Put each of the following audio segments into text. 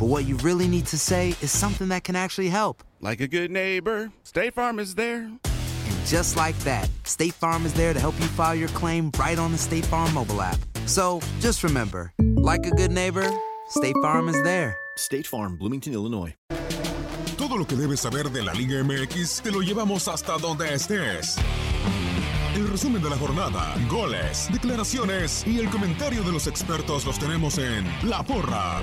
but what you really need to say is something that can actually help. Like a good neighbor, State Farm is there. And just like that, State Farm is there to help you file your claim right on the State Farm mobile app. So just remember, like a good neighbor, State Farm is there. State Farm, Bloomington, Illinois. Todo lo que debes saber de la Liga MX te lo llevamos hasta donde estés. El resumen de la jornada, goles, declaraciones y el comentario de los expertos los tenemos en La Porra.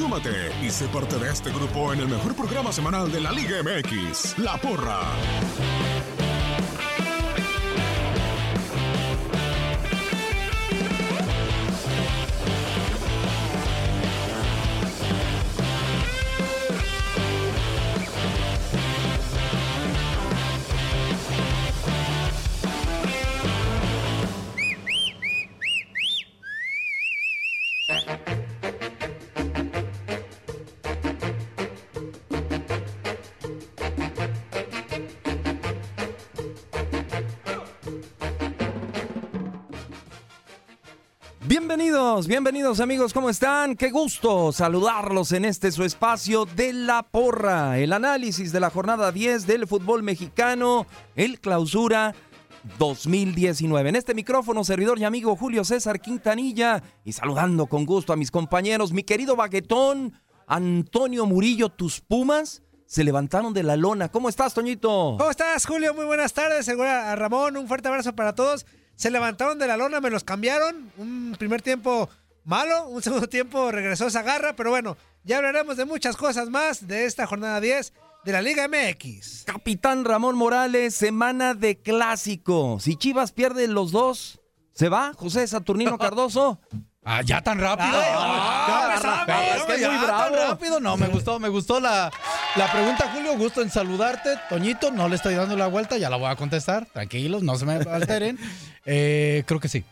Súmate y sé parte de este grupo en el mejor programa semanal de la Liga MX, La Porra. Bienvenidos, amigos, ¿cómo están? Qué gusto saludarlos en este su espacio de la porra, el análisis de la jornada 10 del fútbol mexicano, el clausura 2019. En este micrófono, servidor y amigo Julio César Quintanilla y saludando con gusto a mis compañeros, mi querido baguetón Antonio Murillo, tus Pumas se levantaron de la lona. ¿Cómo estás, Toñito? ¿Cómo estás, Julio? Muy buenas tardes. Segura a Ramón, un fuerte abrazo para todos. Se levantaron de la lona, me los cambiaron. Un primer tiempo malo, un segundo tiempo regresó esa garra, pero bueno, ya hablaremos de muchas cosas más de esta jornada 10 de la Liga MX. Capitán Ramón Morales, semana de clásico. Si Chivas pierde los dos, ¿se va José Saturnino Cardoso? Ah, ya tan rápido. Ah, Ya, ya, pero ya, es que ya, muy tan bravo. rápido. No, me gustó, me gustó la, la pregunta, Julio. Gusto en saludarte. Toñito, no le estoy dando la vuelta, ya la voy a contestar. Tranquilos, no se me alteren. Eh, creo que sí.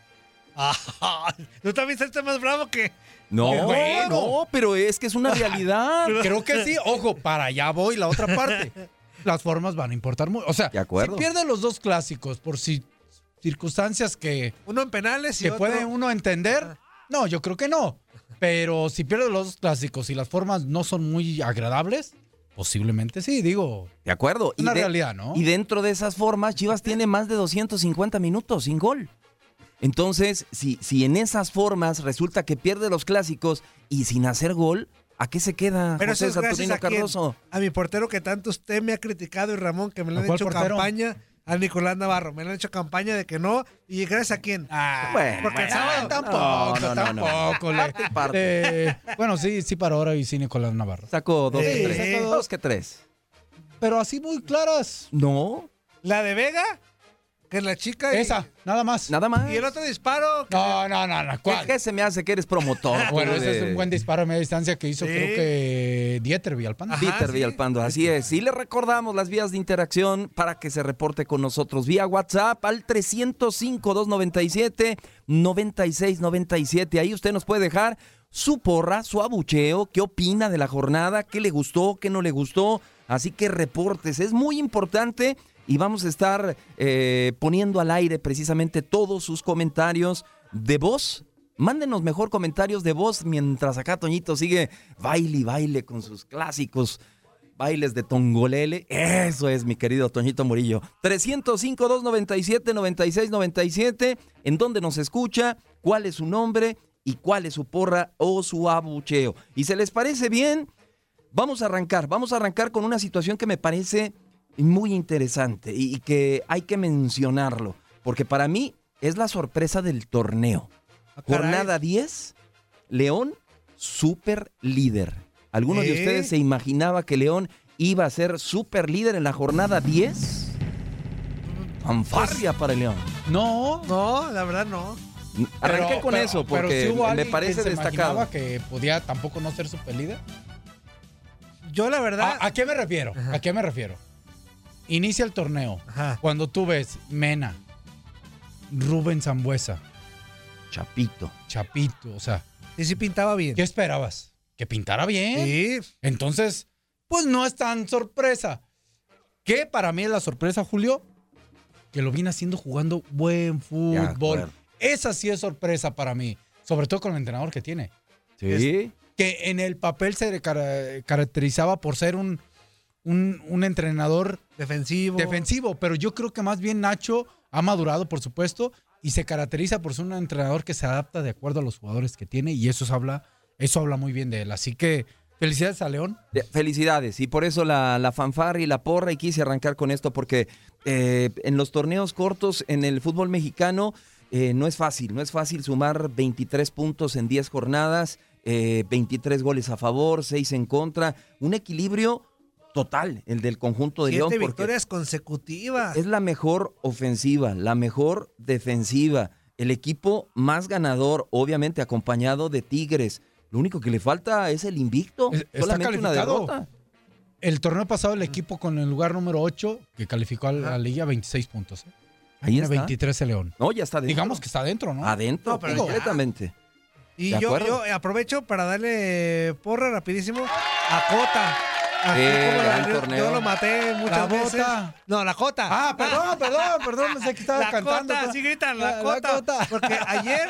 Ah, ¿Tú también estás más bravo que.? No, bueno. no, pero es que es una realidad. Creo que sí. Ojo, para allá voy la otra parte. Las formas van a importar mucho. O sea, De acuerdo. si pierde los dos clásicos por si, circunstancias que, Uno en penales y que otro- puede uno entender, no, yo creo que no. Pero si pierde los clásicos y las formas no son muy agradables, posiblemente sí, digo. De acuerdo. Una de- realidad, ¿no? Y dentro de esas formas, Chivas tiene más de 250 minutos sin gol. Entonces, si, si en esas formas resulta que pierde los clásicos y sin hacer gol, ¿a qué se queda Pero José eso es Saturnino a, quién? Cardoso? a mi portero que tanto usted me ha criticado y Ramón que me le ¿A han hecho portero? campaña a Nicolás Navarro. Me han hecho campaña de que no. ¿Y gracias a quién? Bueno, Porque el Ah, sábado- tampoco, No, no, no, no. tampoco. le- parte. eh, bueno, sí, sí para ahora y sí Nicolás Navarro. Sacó dos Sí, que tres. sacó Dos que tres. Pero así muy claras. No, La de Vega, que es la chica. y- Esa, nada más. nada más. Y el otro disparo. que- No, no, no, no. ¿Qué, ¿Cuál? qué se me hace que eres promotor? Bueno, ese es un buen disparo a media distancia que hizo, Sí. creo que Dieter Villalpando. Ajá, Dieter sí. Villalpando, así es. Y le recordamos las vías de interacción para que se reporte con nosotros vía WhatsApp al 305-297-9697. Ahí usted nos puede dejar su porra, su abucheo, qué opina de la jornada, qué le gustó, qué no le gustó. Así que reportes, es muy importante y vamos a estar eh, poniendo al aire precisamente todos sus comentarios de voz. Mándenos mejor comentarios de voz mientras acá Toñito sigue baile y baile con sus clásicos bailes de Tongolele. Eso es, mi querido Toñito Murillo. 305-297-9697. ¿En dónde nos escucha? ¿Cuál es su nombre? ¿Y cuál es su porra o su abucheo? Y se les parece bien, vamos a arrancar. Vamos a arrancar con una situación que me parece muy interesante y que hay que mencionarlo. Porque para mí es la sorpresa del torneo. Jornada 10, León, super líder. ¿Alguno de ¿Eh? ustedes se imaginaba que León iba a ser super líder en la jornada 10? Fanfarria para el León. No, No, la verdad no. Arranqué Pero- con pero- eso pero porque me parece que se destacado. imaginaba que podía tampoco no ser super líder. Yo la verdad. ¿A, a qué me refiero? ¿A qué me refiero? Inicia el torneo. Ajá. Cuando tú ves Mena, Rubén Zambuesa, Chapito. Chapito, o sea, Y sí pintaba bien. ¿qué esperabas? Que pintara bien. Sí. Entonces, pues no es tan sorpresa. ¿Qué para mí es la sorpresa, Julio? Que lo viene haciendo jugando buen fútbol. Esa sí es sorpresa para mí. Sobre todo con el entrenador que tiene. Sí. Que en el papel se cara- caracterizaba por ser un, un, un entrenador Defensivo. defensivo. Pero yo creo que más bien Nacho ha madurado, por supuesto, y se caracteriza por ser un entrenador que se adapta de acuerdo a los jugadores que tiene. Y eso habla, eso habla muy bien de él. Así que felicidades a León. De- Felicidades. Y por eso la, la fanfarra y la porra. Y quise arrancar con esto porque eh, en los torneos cortos, en el fútbol mexicano, eh, no es fácil. No es fácil sumar 23 puntos en 10 jornadas, eh, 23 goles a favor, 6 en contra. Un equilibrio total, el del conjunto de León. Siete porque victorias consecutivas. es la mejor ofensiva, la mejor defensiva. El equipo más ganador, obviamente acompañado de Tigres. Lo único que le falta es el invicto. Es- está Solamente una calificado. derrota. El torneo pasado el equipo con el lugar número 8, que calificó a la liga 26 puntos. ¿eh? Ahí Tiene está. 23 el León. No, ya está dentro. Digamos que está adentro, ¿no? Adentro, No, pero ya. completamente. Y yo aprovecho para darle porra rapidísimo a Cota. Así Eh, como gran la- yo, torneo. lo maté muchas La veces. Bota. No, la Cota. Ah, perdón, perdón, perdón, pensé que estaba la cantando. Cota, así gritan, la, La- la Cota. Cota. Porque ayer,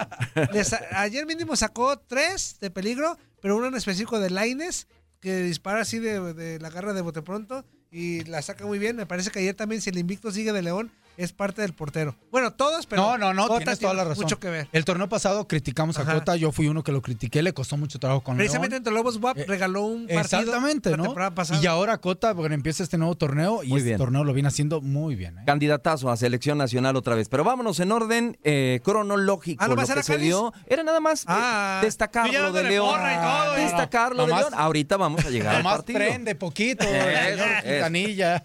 ayer mínimo sacó tres de peligro, pero uno en específico de Laines, que dispara así de, de la garra de bote pronto y la saca muy bien. Me parece que ayer también, si el invicto sigue de León, es parte del portero. Bueno, todos, pero. No, no, no, Cota tienes toda tiene la razón. Mucho que ver. El torneo pasado criticamos a. Cota, yo fui uno que lo critiqué, le costó mucho trabajo con Precisamente León. entre Lobos WAP Eh, regaló un partido. Exactamente, la ¿no? temporada pasada. Y ahora Cota, bueno, empieza este nuevo torneo y Muy este bien. torneo lo viene haciendo muy bien. ¿eh? Candidatazo a selección nacional otra vez. Pero vámonos en orden eh, cronológico. Ah, ¿no lo que la se dio. Era nada más Ah, destacarlo yo ya de León. todo. Destacarlo de León. Ahorita vamos a llegar al Nomás partido. prende poquito, el.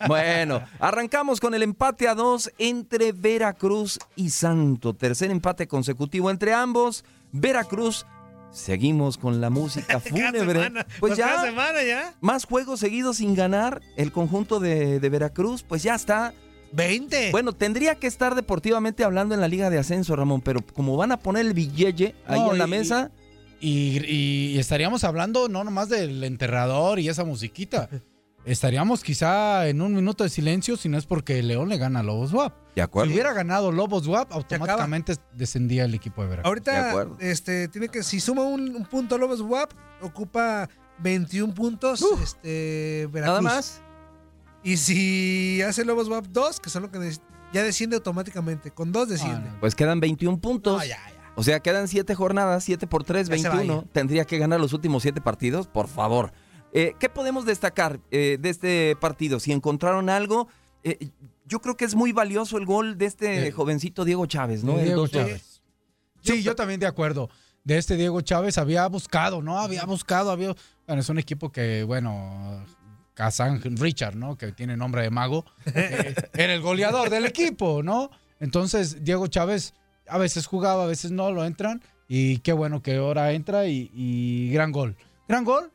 Bueno, arrancamos con el empate a dos entre Veracruz y Santo. Tercer empate consecutivo entre ambos. Veracruz. Seguimos con la música fúnebre. semana. Pues cada ya, semana ya. más juegos seguidos sin ganar el conjunto de, de Veracruz. Pues ya está 20. Bueno, tendría que estar deportivamente hablando en la Liga de Ascenso, Ramón, pero como van a poner el billete ahí No, en la y- mesa, Y, y estaríamos hablando no nomás del enterrador y esa musiquita. Estaríamos quizá en un minuto de silencio si no es porque León le gana a Lobos WAP. de acuerdo. Si hubiera ganado Lobos WAP, automáticamente descendía el equipo de Veracruz. Ahorita, este, tiene que, si suma un, un punto Lobos WAP, ocupa 21 puntos, este, Veracruz. Nada más. Y si hace Lobos WAP 2, que son lo que ya desciende automáticamente. Con 2 desciende. Ah, no. Pues quedan 21 puntos. No, ya, ya. O sea, quedan 7 jornadas, 7 por 3, Ya se 21. vaya. Tendría que ganar los últimos 7 partidos, por favor. Eh, ¿Qué podemos destacar eh, de este partido? Si encontraron algo, eh, yo creo que es muy valioso el gol de este Eh, jovencito Diego Chávez, ¿no? Diego 2-2. Chávez. Sí, yo también de acuerdo. De este Diego Chávez había buscado, ¿no? Había buscado, había. Bueno, es un equipo que, bueno, Kazan Richard, ¿no? Que tiene nombre de mago. era el goleador del equipo, ¿no? Entonces, Diego Chávez a veces jugaba, a veces no, lo entran. Y qué bueno que ahora entra y, y gran gol. Gran gol.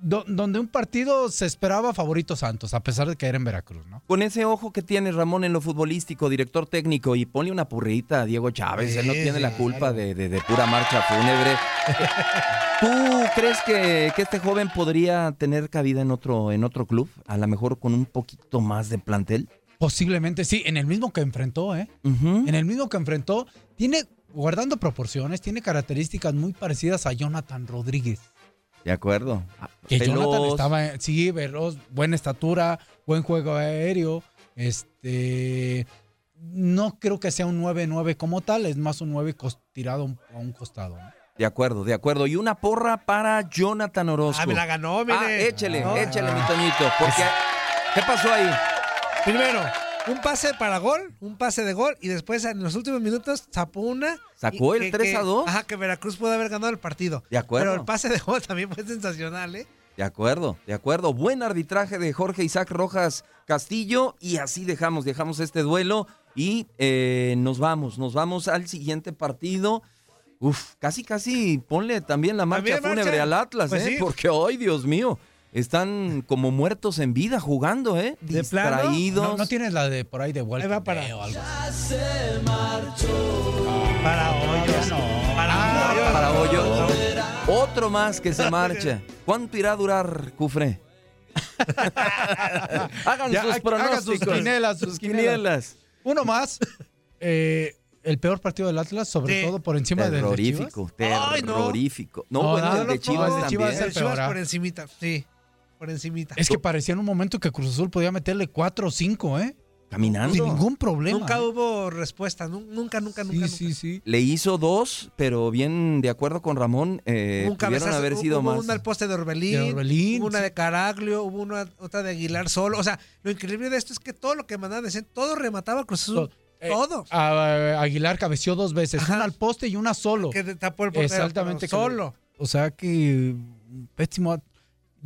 Do- donde un partido se esperaba favorito Santos, a pesar de que era en Veracruz, ¿no? Con ese ojo que tiene Ramón en lo futbolístico, director técnico, y ponle una purrita a Diego Chávez. Él no Sí, tiene la culpa claro. de, de- de pura marcha fúnebre. ¿Tú crees que, que este joven podría tener cabida en otro, en otro club? A lo mejor con un poquito más de plantel. Posiblemente sí, en el mismo que enfrentó, ¿eh? En el mismo que enfrentó, tiene, guardando proporciones, tiene características muy parecidas a Jonathan Rodríguez. De acuerdo. Que Veloz. Jonathan estaba, sí, veloz, buena estatura, buen juego aéreo. Este, no creo que sea un 9-9 como tal, es más un 9 cos- tirado a un- costado. ¿no? De acuerdo, de acuerdo. Y una porra para Jonathan Orozco. Ah, me la ganó, mire. Ah, échele, No. échele, mi Toñito. Porque, ¿Qué pasó ahí? Primero, un pase para gol, un pase de gol, y después en los últimos minutos tapó una. Sacó el que- 3 a que- 2. Ajá, que Veracruz pudo haber ganado el partido. De acuerdo. Pero el pase de gol también fue sensacional, ¿eh? De acuerdo, de acuerdo. Buen arbitraje de Jorge Isaac Rojas Castillo y así dejamos, dejamos este duelo y eh, nos vamos, nos vamos al siguiente partido. Uf, casi, casi ponle también la marcha También marcha. fúnebre al Atlas, Pues ¿eh? sí. Porque, ay, Dios mío, están como muertos en vida jugando, ¿eh? ¿De plano? Distraídos. No, no tienes la de por ahí de vuelta. Ahí va para- o algo. Para hoyos. Para hoyos. Para hoyos. Otro más que se marcha. ¿Cuánto irá a durar, Cufre? hagan Ya, sus hagan pronósticos. sus quinielas, sus quinielas. Uno más. eh, el peor partido del Atlas, sobre Sí. todo por encima del de Terrorífico, Ay, no. terrorífico. No, No, bueno, no, el no, de no, Chivas el de Chivas también. El Chivas peor, ah. por encimita, sí. Por encimita. Es que parecía en un momento que Cruz Azul podía meterle 4 o 5, ¿eh? Caminando. Sin ningún problema. Nunca ¿eh? hubo respuesta. nu- Nunca, nunca, nunca. Sí, nunca. sí, sí. Le hizo dos, pero bien de acuerdo con Ramón, eh, cabezazo, haber sido hubo más. una al poste de Orbelín, De Orbelín, hubo una sí. de Caraglio, hubo una otra de Aguilar solo. O sea, lo increíble de esto es que todo lo que mandaban decían, todo remataba Cruz Azul. Todo. Eh, todo. a- Aguilar cabeció dos veces, Ajá. una al poste y una solo. Que tapó el portero. Exactamente. Solo. O sea que pésimo.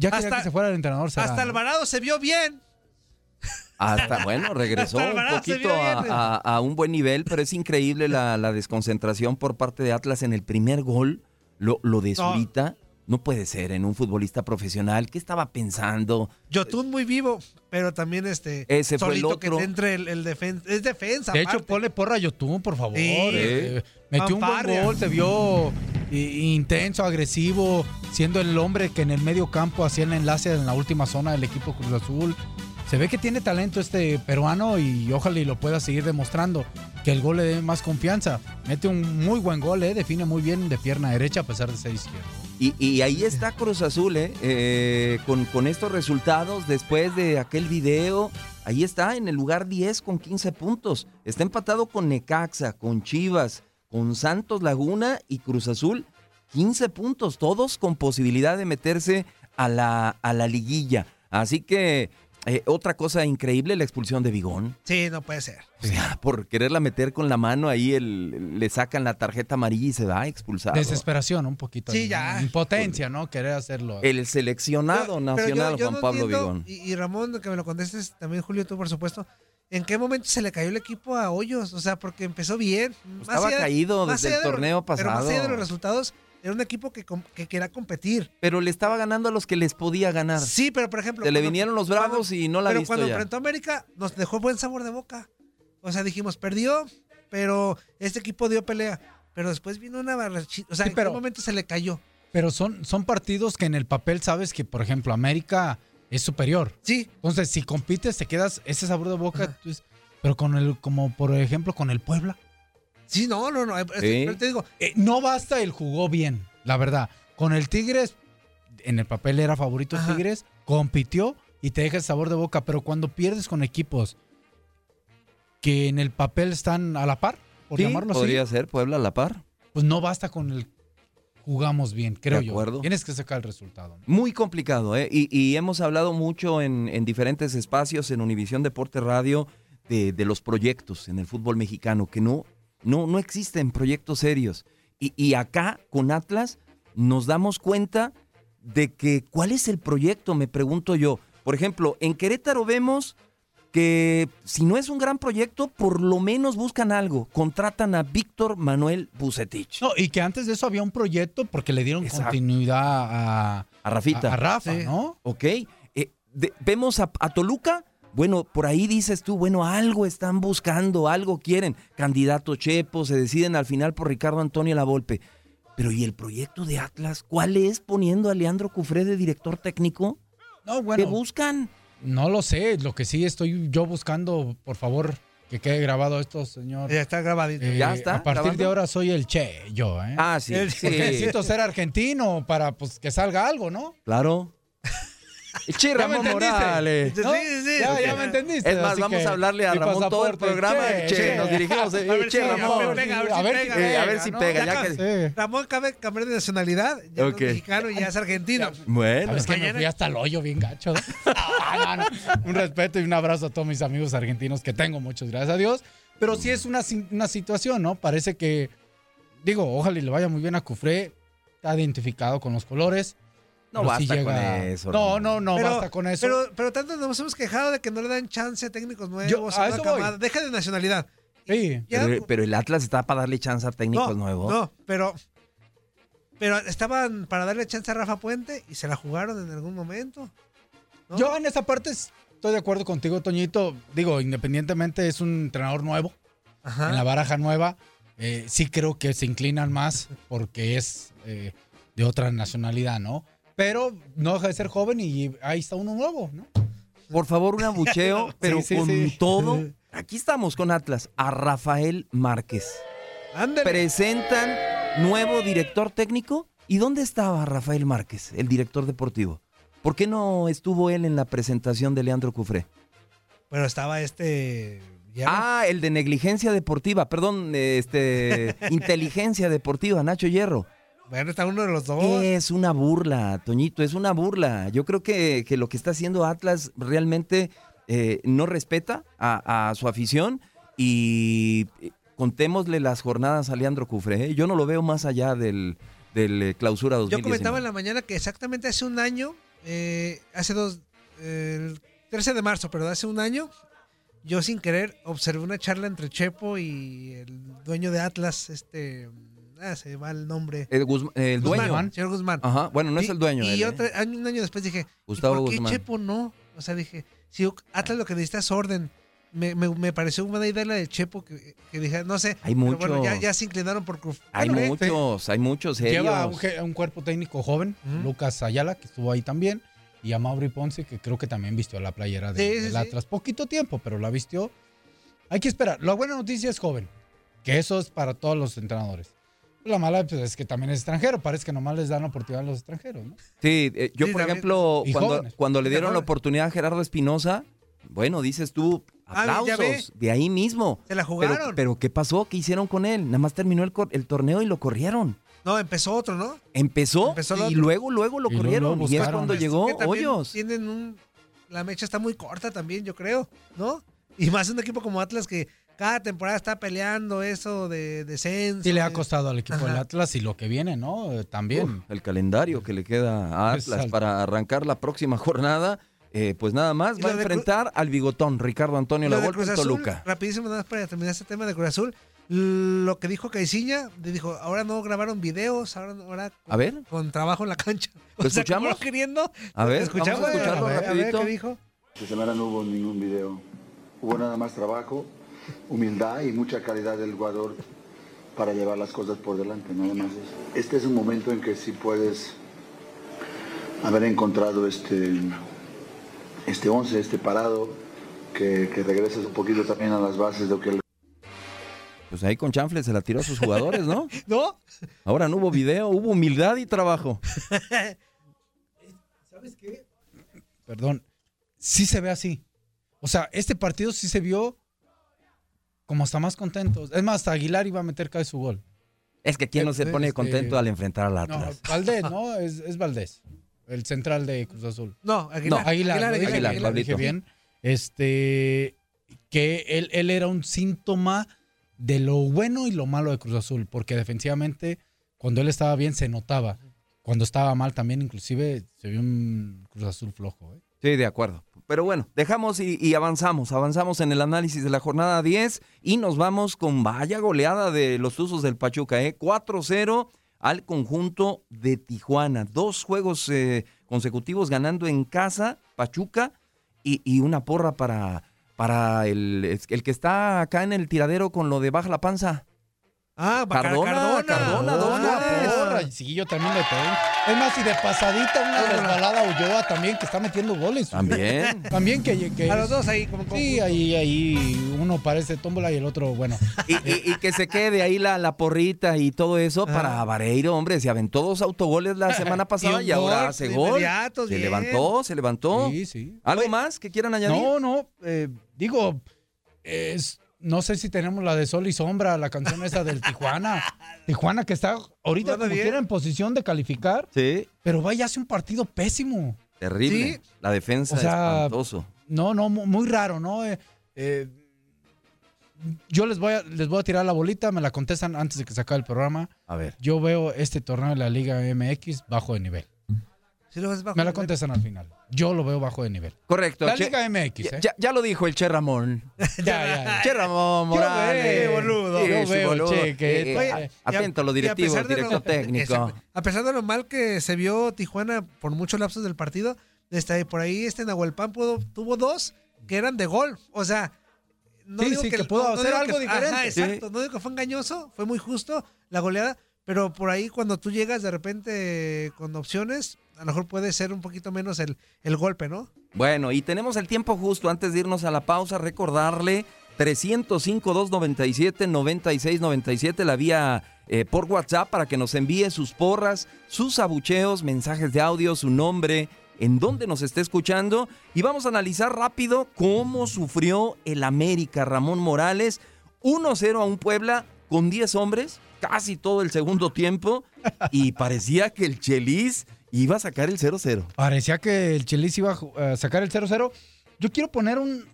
Ya quería Hasta- que se fuera el entrenador. será, Hasta ¿no? Alvarado se vio bien. Hasta, bueno, regresó Hasta un poquito a, bien. a- a un buen nivel, pero es increíble la, la desconcentración por parte de Atlas en el primer gol. Lo, lo de No. Zurita. No puede ser en un futbolista profesional. ¿Qué estaba pensando? Yotun muy vivo, pero también este. Ese fue el solito otro. que te entre el, el defen- Es defensa. De hecho, ponle porra a Yotun, por favor. Sí. Eh, metió un buen gol, se vio intenso, agresivo, siendo el hombre que en el medio campo hacía el enlace en la última zona del equipo Cruz Azul. Se ve que tiene talento este peruano y ojalá y lo pueda seguir demostrando. Que el gol le dé más confianza. Mete un muy buen gol, eh, define muy bien de pierna derecha a pesar de ser izquierdo. Y, ahí está Cruz Azul, ¿eh? Eh, con, con estos resultados después de aquel video. Ahí está en el lugar 10 con 15 puntos. Está empatado con Necaxa, con Chivas, con Santos Laguna y Cruz Azul. 15 puntos, todos con posibilidad de meterse a la, a la liguilla. Así que eh, otra cosa increíble, la expulsión de Vigón. Sí, no puede ser. O sea, por quererla meter con la mano, ahí el- le sacan la tarjeta amarilla y se va expulsado. Desesperación un poquito. Sí, ya. Impotencia, ¿no? Querer hacerlo. El seleccionado Pero nacional, yo- yo Juan no Pablo entiendo, Vigón. Y, y Ramón, que me lo contestes, también Julio, tú por supuesto. ¿En qué momento se le cayó el equipo a Hoyos? O sea, porque empezó bien. Más Estaba de- caído más desde el de lo- torneo Pero más allá de pasado. los resultados, era un equipo que, que quería competir. Pero le estaba ganando a los que les podía ganar. Sí, pero por ejemplo. Se le vinieron los bravos cuando- y no la Pero visto cuando ya. enfrentó a América, nos dejó buen sabor de boca. O sea, dijimos, perdió, pero este equipo dio pelea. Pero después vino una barrachita. O sea, Sí, ¿en pero- qué momento se le cayó? Pero son, son partidos que en el papel sabes que, por ejemplo, América es superior. Sí. Entonces, si compites, te quedas ese sabor de boca. pues, pero con el, como por ejemplo, con el Puebla. Sí, no, no, no. eh, Sí. Pero te digo, Eh, no basta el jugó bien, la verdad. Con el Tigres, en el papel era favorito Ajá. Tigres, compitió y te deja el sabor de boca. Pero cuando pierdes con equipos que en el papel están a la par, por Sí, llamarlo así, podría ser Puebla a la par. pues no basta con el jugamos bien, creo De yo. Tienes que sacar el resultado. ¿no? Muy complicado, ¿eh? Y, y hemos hablado mucho en, en diferentes espacios, en Univisión Deporte Radio, de, de los proyectos en el fútbol mexicano, que no, no, no existen proyectos serios. Y, y acá, con Atlas, nos damos cuenta de que, ¿cuál es el proyecto? Me pregunto yo. Por ejemplo, en Querétaro vemos que si no es un gran proyecto, por lo menos buscan algo. Contratan a Víctor Manuel Bucetich. No, y que antes de eso había un proyecto porque le dieron Exacto. continuidad a, A Rafita. A, a Rafa, ¿no? Ok. Eh, de- vemos a, a Toluca. Bueno, por ahí dices tú, bueno, algo están buscando, algo quieren. Candidato Chepo, se deciden al final por Ricardo Antonio Lavolpe. Pero ¿y el proyecto de Atlas? ¿Cuál es poniendo a Leandro Cufré de director técnico? No, ¿Qué bueno. buscan? No lo sé. Lo que sí estoy yo buscando, por favor, que quede grabado esto, señor. Ya está grabadito. Eh, ¿Ya está A partir grabando? de ahora soy el Che, yo, ¿eh? Ah, sí. El- sí, Porque necesito ser argentino para pues que salga algo, ¿no? Claro. Che ¿Ya me Ramón entendiste? Morales. Sí, ¿No? sí, sí. Ya, me entendiste. Es más, así vamos a hablarle a Ramón todo el programa. Che, che. nos dirigimos. eh, A ver che, si- a ver, Ramón. pega, a ver si A ver, pega. Eh, a ver si ¿no? pega, Ya ya ca- que... Sí. Ramón cabe cambiar de nacionalidad, ya es mexicano y ya es argentino. Bueno. Sabes que me fui hasta el hoyo bien gacho. ¿no? Ah, no, no. Un respeto y un abrazo a todos mis amigos argentinos que tengo muchos, gracias a Dios. Pero sí es una, una situación, ¿no? Parece que, digo, ojalá y le vaya muy bien a Cufré. Está identificado con los colores. No basta llega- con eso. No, no, no pero, basta con eso. Pero, pero tanto nos hemos quejado de que no le dan chance a técnicos nuevos. Yo- a a eso voy. Deja de nacionalidad. sí. Pero, pero el Atlas está para darle chance a técnicos no, nuevos. No, pero, pero estaban para darle chance a Rafa Puente y se la jugaron en algún momento. ¿no? Yo en esa parte estoy de acuerdo contigo, Toñito. Digo, independientemente es un entrenador nuevo, Ajá. en la baraja nueva. eh, sí creo que se inclinan más porque es eh, de otra nacionalidad, ¿no? Pero no deja de ser joven y ahí está uno nuevo, ¿no? Por favor, un abucheo, pero sí, con sí. todo. Aquí estamos con Atlas, a Rafael Márquez. Ándale. Presentan nuevo director técnico. ¿Y dónde estaba Rafael Márquez, el director deportivo? ¿Por qué no estuvo él en la presentación de Leandro Cufré? Pero estaba este. ya- Ah, el de negligencia deportiva, perdón, este, inteligencia deportiva, Nacho Hierro. Bueno, está uno de los dos. Es una burla, Toñito, es una burla. Yo creo que, que lo que está haciendo Atlas realmente eh, no respeta a, a su afición y eh, contémosle las jornadas a Leandro Cufré. ¿eh? Yo no lo veo más allá del, del eh, clausura Yo 2019. comentaba en la mañana que exactamente hace un año, eh, hace dos, el 13 de marzo, pero hace un año, yo sin querer observé una charla entre Chepo y el dueño de Atlas, este, ah, se va el nombre. El, Guzmán- el Guzmán, dueño. señor Guzmán. Ajá, bueno, no es Y- el dueño. Y él, ¿eh? otro, año- un año después dije, ¿y Gustavo ¿por qué Guzmán. Chepo no? O sea, dije, si Atlas lo que necesita es orden. Me, me, me pareció buena idea la de Chepo que, que dije, no sé. Hay pero bueno, ya, muchos. ya se inclinaron por Cuf- Hay Bueno, eh, muchos, hay muchos Lleva un, cuerpo técnico joven. Lucas Ayala, que estuvo ahí también, y a Mauri Ponce, que creo que también vistió la playera de, Sí, sí, del sí. Atlas. Poquito tiempo, pero la vistió. Hay que esperar. La buena noticia es joven, que eso es para todos los entrenadores. La mala pues, es que también es extranjero, parece que nomás les dan oportunidad a los extranjeros, ¿no? Sí, eh, yo Sí, por ejemplo, cuando, cuando le dieron la oportunidad a Gerardo Espinosa, bueno, dices tú, Ah, aplausos, de ahí mismo. Se la jugaron. pero ¿qué pasó? ¿Qué hicieron con él? Nada más terminó el, torneo y lo corrieron. No, empezó otro, ¿no? Empezó, y luego, luego lo Y luego corrieron. lo y es cuando Es llegó Hoyos. Tienen un. La mecha está muy corta también, yo creo, ¿no? Y más un equipo como Atlas que cada temporada está peleando eso de descenso. Sí le ha costado al equipo del Atlas y lo que viene, ¿no? Eh, También. Uf, el calendario que le queda a Atlas para arrancar la próxima jornada. eh, pues nada más Y va a enfrentar al bigotón Ricardo Antonio Cruz en Azul, Toluca. rapidísimo, nada más para terminar este tema de Cruz Azul. Lo que dijo Caiciña, dijo, ahora no grabaron videos, ahora, ahora con, A ver. con trabajo en la cancha. ¿Lo O sea, escuchamos? queriendo. A ver, escuchamos, vamos a escucharlo a ver, a ver rapidito. qué dijo. Esta semana no hubo ningún video. Hubo nada más trabajo, humildad y mucha calidad del jugador para llevar las cosas por delante, nada más eso. Este es un momento en que sí puedes haber encontrado este, este 11, este parado, que, que regresas un poquito también a las bases de lo que el Pues ahí con chanfle se la tiró a sus jugadores, ¿no? ¿No? Ahora no hubo video, hubo humildad y trabajo. ¿Sabes qué? Perdón. Sí se ve así. O sea, este partido sí se vio como hasta más contentos. Es más, hasta Aguilar iba a meter cada su gol. Es que quién no se pone Este- contento al enfrentar al No, Atlas. Valdés, ¿no? Es, es Valdés. El central de Cruz Azul. No, Aguilar. No, Aguilar, lo dije, Aguilar, dije Pablito. bien. Este, que él, él era un síntoma de lo bueno y lo malo de Cruz Azul, porque defensivamente, cuando él estaba bien, se notaba. Cuando estaba mal también, inclusive, se vio un Cruz Azul flojo. ¿eh? Sí, de acuerdo. Pero bueno, dejamos y, y avanzamos. Avanzamos en el análisis de la jornada 10 y nos vamos con vaya goleada de los Tuzos del Pachuca, ¿eh? 4-0 al conjunto de Tijuana. Dos juegos eh, consecutivos ganando en casa, Pachuca, y, y una porra para, para el, el que está acá en el tiradero con lo de baja la panza. Ah, Car- Cardona, Cardona. Cardona, dos goles. Sí, yo también le tengo. Es más, y de pasadita una resbalada Ulloa también que está metiendo goles. También. También que, que A los dos ahí como Sí, ahí, ahí uno parece tómbola y el otro, bueno. Y, y- y que se quede ahí la, la porrita y todo eso para Vareiro, hombre. Se aventó dos autogoles la semana pasada Y ahora gol hace gol. inmediato, Se bien. levantó, se levantó. Sí, sí. ¿Algo más que quieran añadir? No, no, eh, digo, es, no sé si tenemos la de Sol y Sombra, la canción esa del Tijuana. Tijuana que está ahorita como quiera en posición de calificar, Sí, pero vaya, hace un partido pésimo. terrible. Sí. La defensa O sea, espantoso. No, no, mu- muy raro, ¿no? Eh, eh, yo les voy, a, les voy a tirar la bolita, me la contestan antes de que se acabe el programa. A ver. Yo veo este torneo de la Liga MX bajo de nivel. Sí, lo ves bajo Me la nivel. contestan al final. Yo lo veo bajo de nivel. Correcto. La Che- Liga MX, ya, ¿eh? ya- ya lo dijo el Che Ramón. Ya, ya, ya. Che Ramón Yo Morales. veo, boludo. Sí, Yo veo, boludo. Che, que- Eh, Oye, a- a- atento a los a directivos, pesar de lo- director técnico. A pesar de lo mal que se vio Tijuana por muchos lapsos del partido, este, por ahí este Nahuelpan pudo, tuvo dos que eran de gol. O sea, no Sí, digo sí, que pudo hacer digo algo que- diferente. Ajá, exacto. No digo que fue engañoso, fue muy justo la goleada, pero por ahí cuando tú llegas de repente con opciones, a lo mejor puede ser un poquito menos el, el golpe, ¿no? Bueno, y tenemos el tiempo justo antes de irnos a la pausa, recordarle 305-297-9697, la vía eh, por WhatsApp para que nos envíe sus porras, sus abucheos, mensajes de audio, su nombre, en dónde nos esté escuchando. Y vamos a analizar rápido cómo sufrió el América Ramón Morales. 1-0 a un Puebla con 10 hombres, casi todo el segundo tiempo, y parecía que el Chelis iba a sacar el 0-0. Parecía que el Chelis iba a sacar el 0-0. Yo quiero poner un,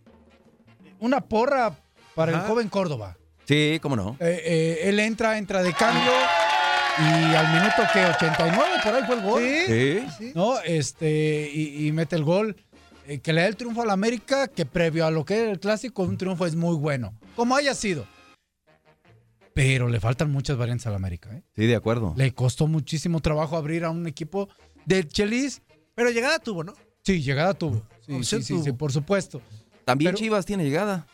una porra para el joven Córdoba. Sí, cómo no. Eh, eh, él entra, entra de cambio y al minuto que 89 por ahí fue el gol. Sí. Sí. ¿No? Este, y, y mete el gol eh, que le da el triunfo al América, que previo a lo que era el clásico, un triunfo es muy bueno. Como haya sido. Pero le faltan muchas variantes al América. ¿eh? Sí, de acuerdo. Le costó muchísimo trabajo abrir a un equipo del Chelis. Pero llegada tuvo, ¿no? Sí, llegada tuvo. Sí, sí, sí, por supuesto. También Pero- Chivas tiene llegada.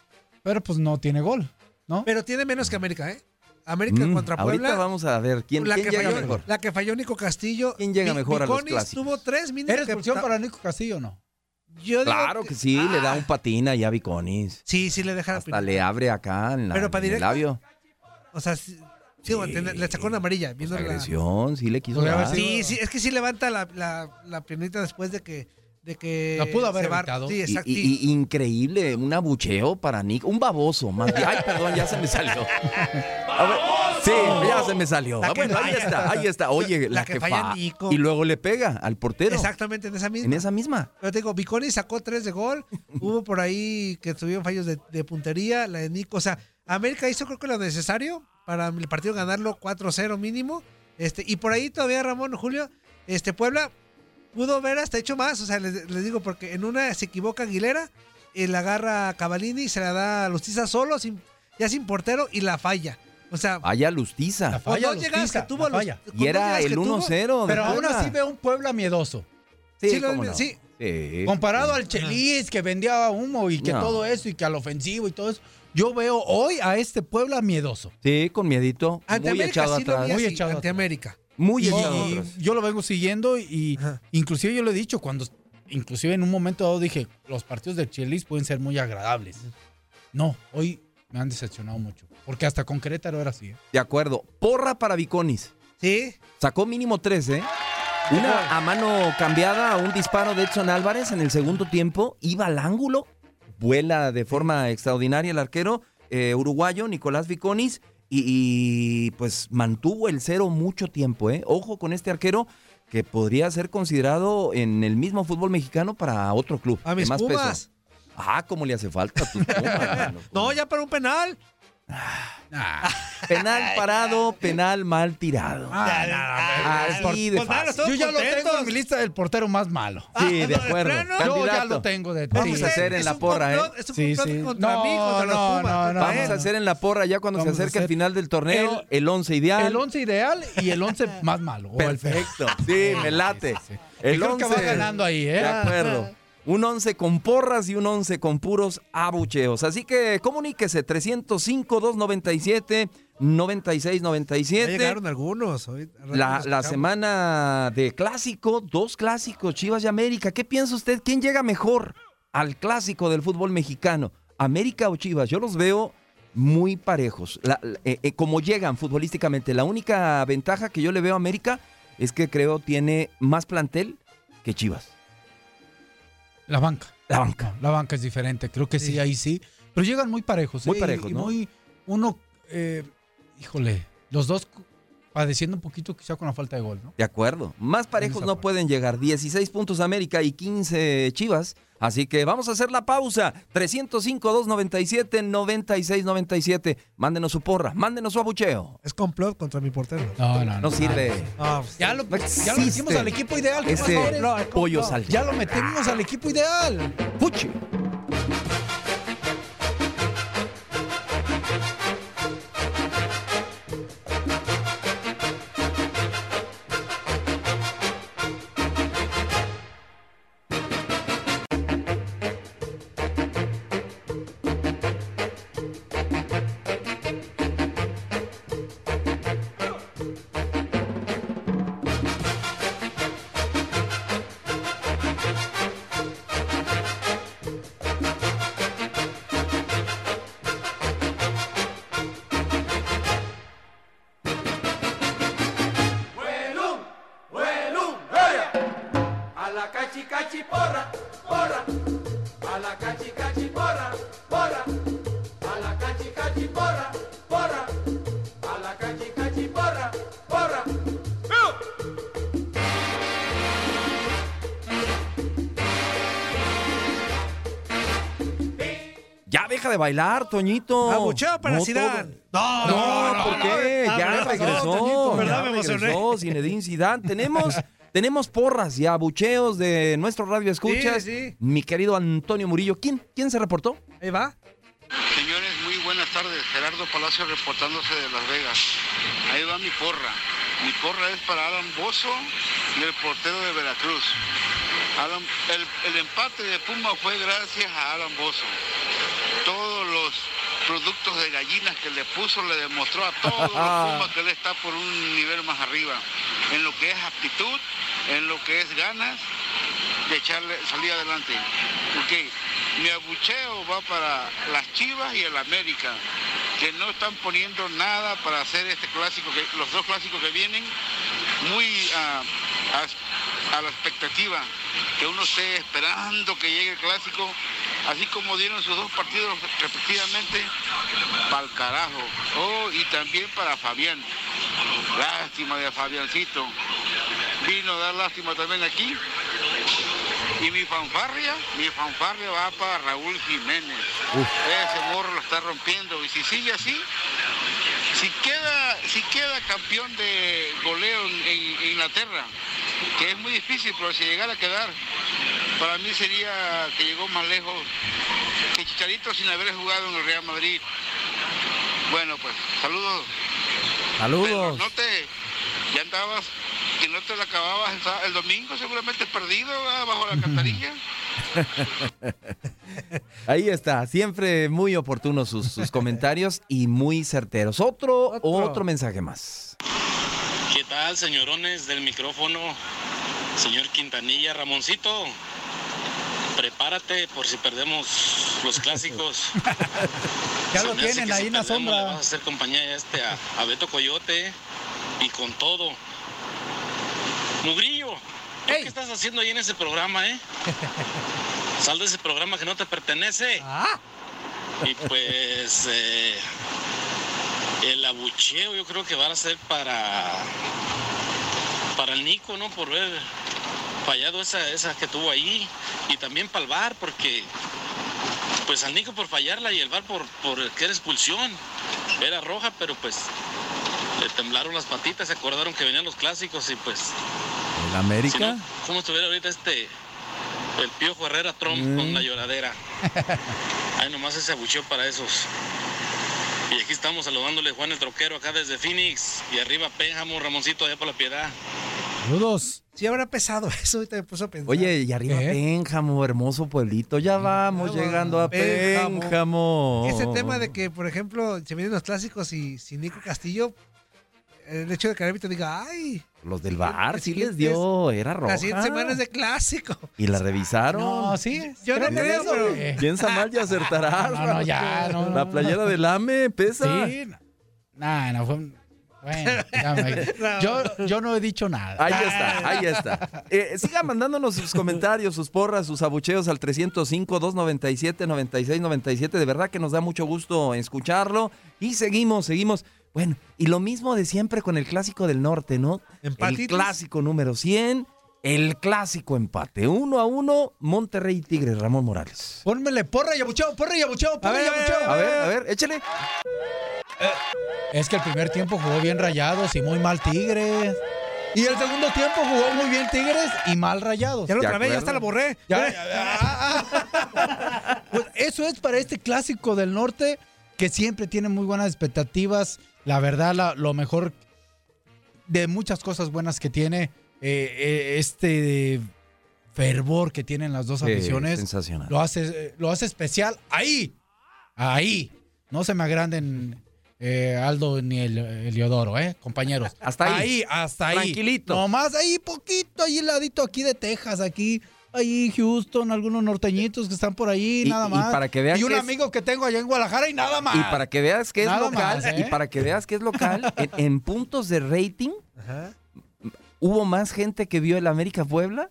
Pero pues no tiene gol, ¿no? Pero tiene menos que América, ¿eh? América Mm, contra ahorita Puebla. vamos a ver quién, la, quién que llega falló, mejor. la que falló Nico Castillo. ¿Quién llega mejor a los Viconis clásicos? tuvo tres mínimos. ¿Era expulsión para Nico Castillo o no? Yo digo Claro que sí, le da un patín allá a Viconis. Sí, sí le deja la Hasta le abre acá en, la, Pero para en el directo. labio. O sea, sí, sí, le sacó una amarilla. Viendo la- Agresión, sí le quiso haber dar. sido- Sí, sí, es que sí levanta la, la, la piernita después de que. De que La pudo haber evitado. Sí, Y- exacto. y- y- increíble, un abucheo para Nico, un baboso más bien. Ay, perdón, ya se me salió. A ver, sí, ya se me salió. Ah, bueno, ahí está, ahí está. Oye, la, La que que, falla fa- Nico. Y luego le pega al portero. Exactamente, en esa misma. En esa misma. Pero te digo, Viconi sacó tres de gol. Hubo por ahí que tuvieron fallos de, de puntería. La de Nico. O sea, América hizo creo que lo necesario para el partido ganarlo 4-0 mínimo. Este, y por ahí todavía Ramón, Julio, este Puebla pudo haber hasta hecho más. O sea, les, les digo, porque en una se equivoca Aguilera, y la agarra Cavalini, se la da a Lustiza solo, sin, ya sin portero, y la falla. O sea, Vaya Lustiza. La con falla, Lustiza, que tuvo, la falla. Y era el que tuvo, 1-0. de Pero aún así veo un Puebla miedoso. Sí, Sí, cómo no. sí. Sí. Comparado al Chelis que vendía humo y que No. todo eso y que al ofensivo y todo eso. Yo veo hoy a este Puebla miedoso. Sí, con miedito. Ante muy América echado sí atrás. Muy así, echado ante atrás. América. Muy Y, echado y atrás. yo lo vengo siguiendo y Ajá. inclusive yo lo he dicho cuando inclusive en un momento dado dije los partidos del Chelis pueden ser muy agradables. No, hoy me han decepcionado mucho porque hasta con Querétaro era así. ¿eh? De acuerdo. Porra para Viconis. Sí. Sacó mínimo tres, ¿eh? Una a mano cambiada, un disparo de Edson Álvarez en el segundo tiempo, iba al ángulo, vuela de forma extraordinaria el arquero eh, uruguayo Nicolás Viconis y, y, pues mantuvo el cero mucho tiempo, ¿eh? Ojo con este arquero que podría ser considerado en el mismo fútbol mexicano para otro club. A mis más Pumas. peso. Ah, ¿cómo le hace falta a tus Pumas, mano? No, ya para un penal. Penal parado, penal mal tirado. Ah, Así de pues, fácil. Yo ya lo tengo en mi lista del portero más malo. Sí, de ¿de acuerdo. plano? Yo ya lo tengo de Vamos sí. a hacer en Es la porra, ¿eh? complot- Es un Sí, sí. contra No, mí, contra los no, Pumas, no, contra no. Vamos a hacer en la porra ya cuando se Vamos a acerque el final del torneo, el- el 11 ideal. El 11 ideal y el 11 más malo. Perfecto. Sí, me late. sí, sí. El Y creo que va 11. ganando ahí, ¿eh? De acuerdo. Un 11 con porras y un 11 con puros abucheos. Así que comuníquese 305-297. Ya 96-97. llegaron algunos. hoy- La, la semana de clásico, dos clásicos, Chivas y América. ¿Qué piensa usted? ¿Quién llega mejor al clásico del fútbol mexicano? ¿América o Chivas? Yo los veo muy parejos. La- eh, eh, como llegan futbolísticamente, la única ventaja que yo le veo a América es que creo tiene más plantel que Chivas. La banca. La banca. La banca es diferente, creo que sí, ahí sí. Pero llegan muy parejos. Muy ¿eh? parejos, y, ¿no? muy, uno, eh, híjole, los dos padeciendo un poquito quizá con la falta de gol, ¿no? De acuerdo. Más parejos no pueden llegar. 16 puntos América y 15 Chivas. Así que vamos a hacer la pausa. 305-297-9697. Mándenos su porra, mándenos su abucheo. Es complot contra mi portero. No, no, No sirve. No, pues, Ya lo, No ya lo existe metimos al equipo ideal. No, pollo salteado. Ya lo metimos al equipo ideal. Puchi. De bailar, Toñito. Abucheo para No, Zidane. No, No, ¿por qué? Ya regresó. Toñito, ya perdón, me emocioné. regresó Zinedine Zidane. Tenemos, tenemos porras y abucheos de nuestro radio escuchas. Sí, sí. Mi querido Antonio Murillo. ¿Quién, quién se reportó? Ahí va. Señores, muy buenas tardes. Gerardo Palacio reportándose de Las Vegas. Ahí va mi porra. Mi porra es para Alan Bozo y el portero de Veracruz. Alan- el, el empate de Puma fue gracias a Alan Bozo. Todos los productos de gallinas que le puso le demostró a todos los Pumas que él está por un nivel más arriba. En lo que es aptitud, en lo que es ganas de echarle, salir adelante. Ok, mi abucheo va para las Chivas y el América, que no están poniendo nada para hacer este clásico, que, los dos clásicos que vienen, muy ah, a, a la expectativa, que uno esté esperando que llegue el clásico, así como dieron sus dos partidos respectivamente, para el carajo. Oh, y también para Fabián. Lástima de Fabiancito. Vino a dar lástima también aquí. Y mi fanfarria, mi fanfarria va para Raúl Jiménez. Ese morro lo está rompiendo. Y si sigue así, si queda, si queda campeón de goleo en, en- en Inglaterra, que es muy difícil, pero si llegara a quedar, para mí sería que llegó más lejos que Chicharito sin haber jugado en el Real Madrid. Bueno, pues, saludos. Pero Saludos. no te, ya andabas, que no te la acababas el, domingo, seguramente perdido ¿verdad? bajo la alcantarilla. Ahí está, siempre muy oportunos sus, sus comentarios y muy certeros. Otro, otro, mensaje más. ¿Qué tal, señorones del micrófono? Señor Quintanilla, Ramoncito, prepárate por si perdemos los clásicos. Ya Se lo tienen ahí si en la sombra. le Vas a hacer compañía a este a, a Beto Coyote y con todo. Mugrillo, ¿tú ¿qué estás haciendo ahí en ese programa, eh? Sal de ese programa que no te pertenece. Ah. Y pues eh, el abucheo yo creo que va a ser para para el Nico, ¿no? Por ver fallado esa, esa que tuvo ahí. Y también para el VAR, porque pues al Nico por fallarla y el VAR por, por que era expulsión. era roja, pero pues le temblaron las patitas, se acordaron que venían los clásicos y pues... ¿El América? Si no, ¿Cómo estuviera ahorita este... El Piojo Herrera Trump Mm. con la lloradera? Ay, nomás ese abucheo para esos. Y aquí estamos saludándole Juan el Troquero acá desde Phoenix. Y arriba Pénjamo, Ramoncito allá por la Piedad. Saludos. Sí habrá pesado eso, ahorita me puso a pensar. Oye, y arriba Pénjamo, hermoso pueblito. Ya vamos llegando a Pénjamo. Pénjamo. Ese tema de que, por ejemplo, se vienen los clásicos y sin Nico Castillo, el hecho de que el diga, ay, Los del bar sí les dio, era roja. la siguiente semana es de clásico. Y la revisaron. No, sí. Yo no creo pero- güey. Piensa mal y acertarás. No, no, ya, no, no, La no. playera del AME pesa. Sí. Nah, no fue. Bueno, ya me- yo, yo no he dicho nada. Ahí está, ahí está. Eh, sigan mandándonos sus comentarios, sus porras, sus abucheos al 305-297-9697. De verdad que nos da mucho gusto escucharlo. Y seguimos, seguimos. Bueno, y lo mismo de siempre con el clásico del norte, ¿no? El clásico número 100, el clásico empate. Uno a uno, Monterrey y Tigres, Ramón Morales. Pónmele porra y abucheo, porra y abucheo, porra y a ver, abucheo. A ver, a ver, échale. Es que el primer tiempo jugó bien Rayados y muy mal Tigres. Y el segundo tiempo jugó muy bien Tigres y mal Rayados. Ya lo ¿De trabé, ya hasta la borré. Ya, ya, ya. Pues eso es para este clásico del norte que siempre tiene muy buenas expectativas. La verdad, la- lo mejor de muchas cosas buenas que tiene eh, eh, este fervor que tienen las dos Sí, aficiones. sensacional. Lo hace, lo hace especial ahí. Ahí. No se me agranden eh, Aldo ni el, Eliodoro, ¿eh? Compañeros. Hasta ahí. hasta ahí. Tranquilito. Nomás ahí, poquito, ahí ladito aquí de Texas, aquí. Ahí Houston, algunos norteñitos que están por ahí, Y- nada y más. para que vean Y un que es- amigo que tengo allá en Guadalajara y nada más. Y para que veas que es Nada local, más, ¿eh? y para que veas que es local, en, en puntos de rating Ajá. Hubo más gente que vio el América Puebla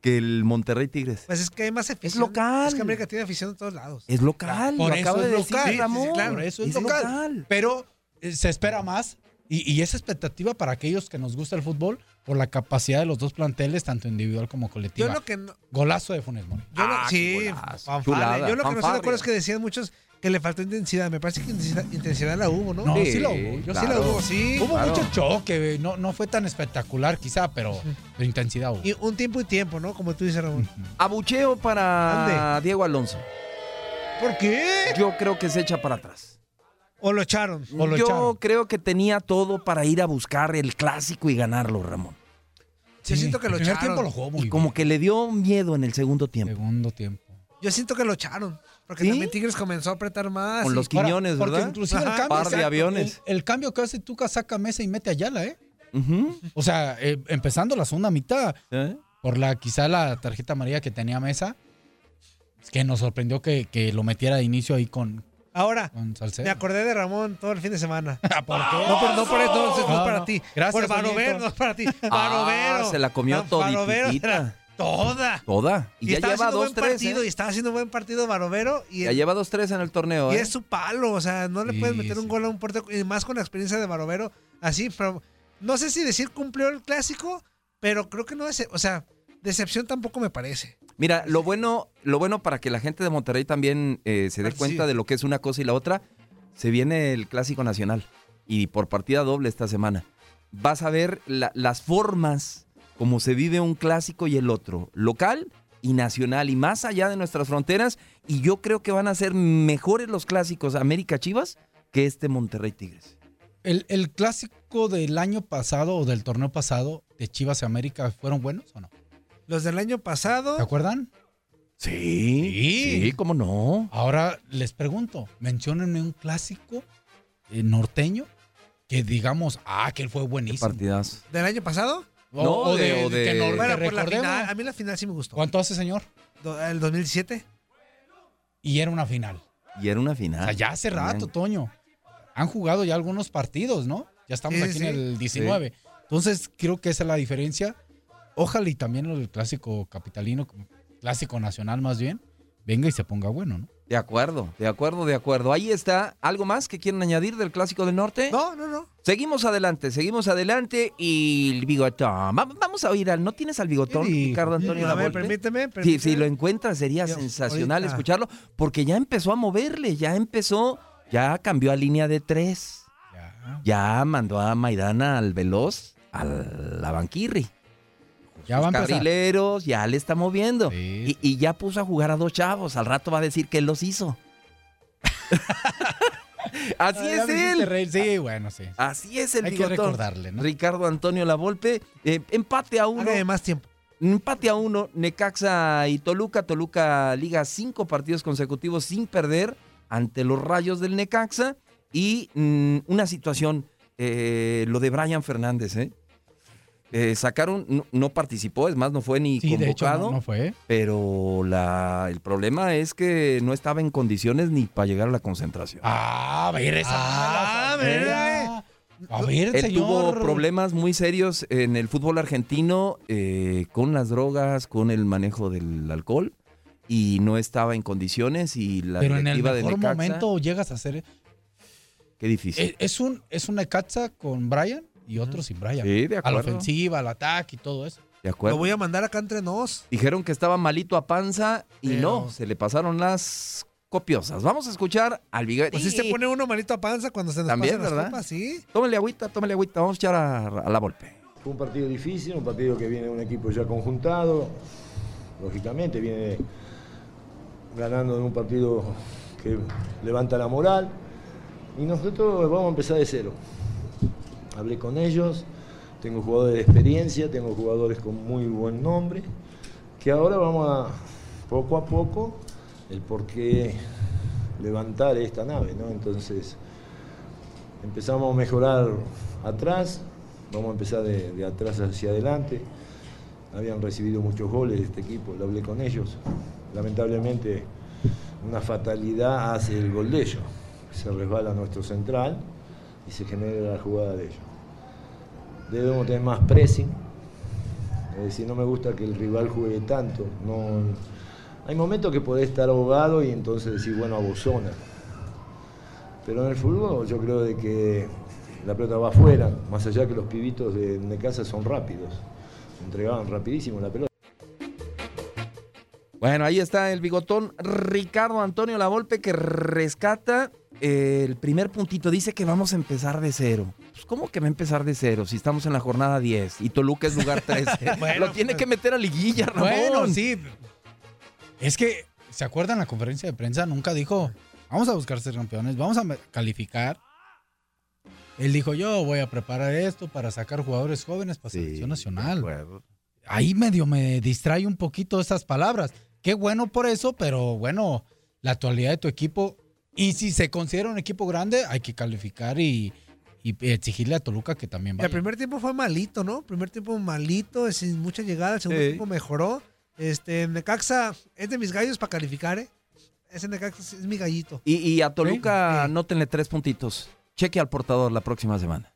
que el Monterrey Tigres. Pues es que hay más afición. local. Es que América tiene afición en todos lados. Es local, Por lo eso acaba es de decir local. Ramón. Sí, sí, claro. Eso es, local. Pero eh, se espera más. Y, y esa expectativa para aquellos que nos gusta el fútbol por la capacidad de los dos planteles, tanto individual como colectiva. Yo lo que no, Golazo de Funes Mori. yo lo- Ah, sí, qué golazo. fanfarria. Chulada, Yo lo que no estoy de acuerdo es que decían muchos que le faltó intensidad. Me parece que intensidad, intensidad la hubo, ¿no? No, sí, Sí, lo hubo. Yo sí sí la hubo, hubo. sí. Hubo claro. mucho choque, no, no fue tan espectacular quizá, pero de intensidad hubo. Y un tiempo y tiempo, ¿no? Como tú dices, Ramón. Abucheo para Diego Alonso. ¿Por qué? Yo creo que se echa para atrás. ¿O lo echaron? O lo Yo echaron. creo que tenía todo para ir a buscar el clásico y ganarlo, Ramón. Yo siento que lo el echaron. tiempo lo jugó muy Y como que le dio miedo en el segundo tiempo. Segundo tiempo. Yo siento que lo echaron. Porque ¿Sí? también Tigres comenzó a apretar más. Con y- los Quiñones, porque ¿verdad? inclusive el cambio, Par de aviones. El, el cambio que hace Tuca saca Mesa y mete a Ayala, ¿eh? O sea, eh, empezando la segunda mitad, ¿Eh? por la quizá la tarjeta amarilla que tenía Mesa, es que nos sorprendió que, que lo metiera de inicio ahí con, Ahora, me acordé de Ramón todo el fin de semana. ¿Por qué? No, por, no por eso, no, no es No, para no. ti. Gracias, Por Barovero, no es para ti. Ah, Barovero. se la comió No, Barovero todititita. era Toda. Toda. Y, Y, ya lleva haciendo dos, buen tres. partido, ¿eh? y estaba haciendo buen partido Barovero. Y, Ya lleva dos, tres en el torneo. y ¿eh? es su palo, o sea, no le Sí, puedes meter un gol a un portero, y más con la experiencia de Barovero. Así, pero no sé si decir cumplió el clásico, pero creo que no es, o sea, decepción tampoco me parece. Mira, lo bueno, lo bueno para que la gente de Monterrey también eh, se dé Ah, sí. cuenta de lo que es una cosa y la otra, se viene el Clásico Nacional y por partida doble esta semana. Vas a ver la- las formas como se vive un clásico y el otro, local y nacional y más allá de nuestras fronteras y yo creo que van a ser mejores los clásicos América Chivas que este Monterrey Tigres. ¿El, el clásico del año pasado o del torneo pasado de Chivas y América fueron buenos o no? Los del año pasado, ¿Se acuerdan? Sí, sí, cómo no. Ahora les pregunto, menciónenme un clásico eh, norteño que digamos, ah, que él fue buenísimo. Partidas. del año pasado, No, o de- o de- que, no- que bueno, por la recordemos. final, a mí la final sí me gustó. ¿Cuánto hace, señor? Do- El 2017. Y era una final. Y era una final. O sea, ya hace rato. Toño. Han jugado ya algunos partidos, ¿no? Ya estamos Sí, aquí sí. en el 19. Entonces, creo que esa es la diferencia. Ojalá y también el clásico capitalino, clásico nacional más bien, venga y se ponga bueno, ¿no? De acuerdo, de acuerdo, de acuerdo. Ahí está. ¿Algo más que quieren añadir del Clásico del Norte? No, no, no. Seguimos adelante, seguimos adelante y el bigotón. Va- Vamos a oír al. ¿No tienes al bigotón. Ricardo Antonio A ver, Lavolpe? permíteme, Sí, permíteme. si lo encuentras sería sensacional ahorita. escucharlo porque ya empezó a moverle, ya empezó ya cambió a línea de tres. Ya, mandó a Maidana al Veloz, a la Banquirri. Ya Sus carrileros, ya le está moviendo. Y, y ya puso a jugar a dos chavos. Al rato va a decir que él los hizo. Así Ah, es él. Sí, bueno, sí. Así es el Hay que recordarle, ¿no? Ricardo Antonio Lavolpe. eh, empate a uno. Hágame más tiempo. Empate a uno. Necaxa y Toluca. Toluca liga cinco partidos consecutivos sin perder ante los rayos del Necaxa. Y mm, una situación, eh, lo de Brian Fernández, ¿eh? Eh, sacaron, no, no participó, es más, no fue ni Sí, de hecho, convocado. no- no fue. Pero la, el problema es que no estaba en condiciones ni para llegar a la concentración. Ah, a ver, esa. Ah, a ver. A ver, Él señor. tuvo problemas muy serios en el fútbol argentino eh, con las drogas, con el manejo del alcohol y no estaba en condiciones y la Pero en el de mejor Necaxa, momento llegas a hacer. qué difícil. Es, es un es un Necaxa con Brian y otro sin Brian. Sí, de A la acuerdo. ofensiva, al ataque y todo eso. de acuerdo. Lo voy a mandar acá entre nos. Dijeron que estaba malito a panza y Pero- no, se le pasaron las copiosas. Vamos a escuchar al Bigotón. Pues sí se pone uno malito a panza cuando se nos También, pasan las ¿verdad? copas, sí. Tómale agüita, tómale agüita. Vamos a echar a, a la golpe. Fue un partido difícil, un partido que viene un equipo ya conjuntado, lógicamente viene ganando en un partido que levanta la moral y nosotros vamos a empezar de cero. Hablé con ellos, tengo jugadores de experiencia, tengo jugadores con muy buen nombre, que ahora vamos a poco a poco el por qué levantar esta nave, ¿no? Entonces empezamos a mejorar atrás, vamos a empezar de, de atrás hacia adelante. Habían recibido muchos goles de este equipo, lo hablé con ellos. Lamentablemente una fatalidad hace el gol de ellos. Se resbala nuestro central y se genera la jugada de ellos. Debemos tener más pressing. Es decir, no me gusta que el rival juegue tanto. No, hay momentos que podés estar ahogado y entonces decir, bueno, abozona. Pero en el fútbol yo creo de que la pelota va afuera, más allá que los pibitos de Necaxa son rápidos. Entregaban rapidísimo la pelota. Bueno, ahí está el bigotón Ricardo Antonio Lavolpe que rescata eh, el primer puntito. Dice que vamos a empezar de cero. Pues, ¿Cómo que va a empezar de cero si estamos en la jornada 10 y Toluca es lugar 13? Bueno, Lo tiene que meter a liguilla, Ramón. Bueno, sí. Es que, ¿se acuerdan la conferencia de prensa? Nunca dijo, vamos a buscar ser campeones, vamos a calificar. Él dijo, yo voy a preparar esto para sacar jugadores jóvenes para selección nacional. Ahí medio me distrae un poquito esas palabras. Qué bueno por eso, pero bueno, la actualidad de tu equipo. Y si se considera un equipo grande, hay que calificar y, y exigirle a Toluca que también vaya. El primer tiempo fue malito, ¿no? Primer tiempo malito, sin mucha llegada. El segundo Sí. tiempo mejoró. Este, Necaxa es de mis gallos para calificar, ¿eh? Ese Necaxa es mi gallito. Y, y a Toluca, anótenle tres puntitos. Cheque al portador la próxima semana.